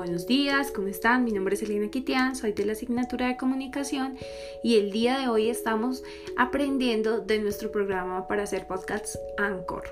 Buenos días, ¿cómo están? Mi nombre es Elena Kitian, soy de la asignatura de comunicación y el día de hoy estamos aprendiendo de nuestro programa para hacer podcasts Anchor.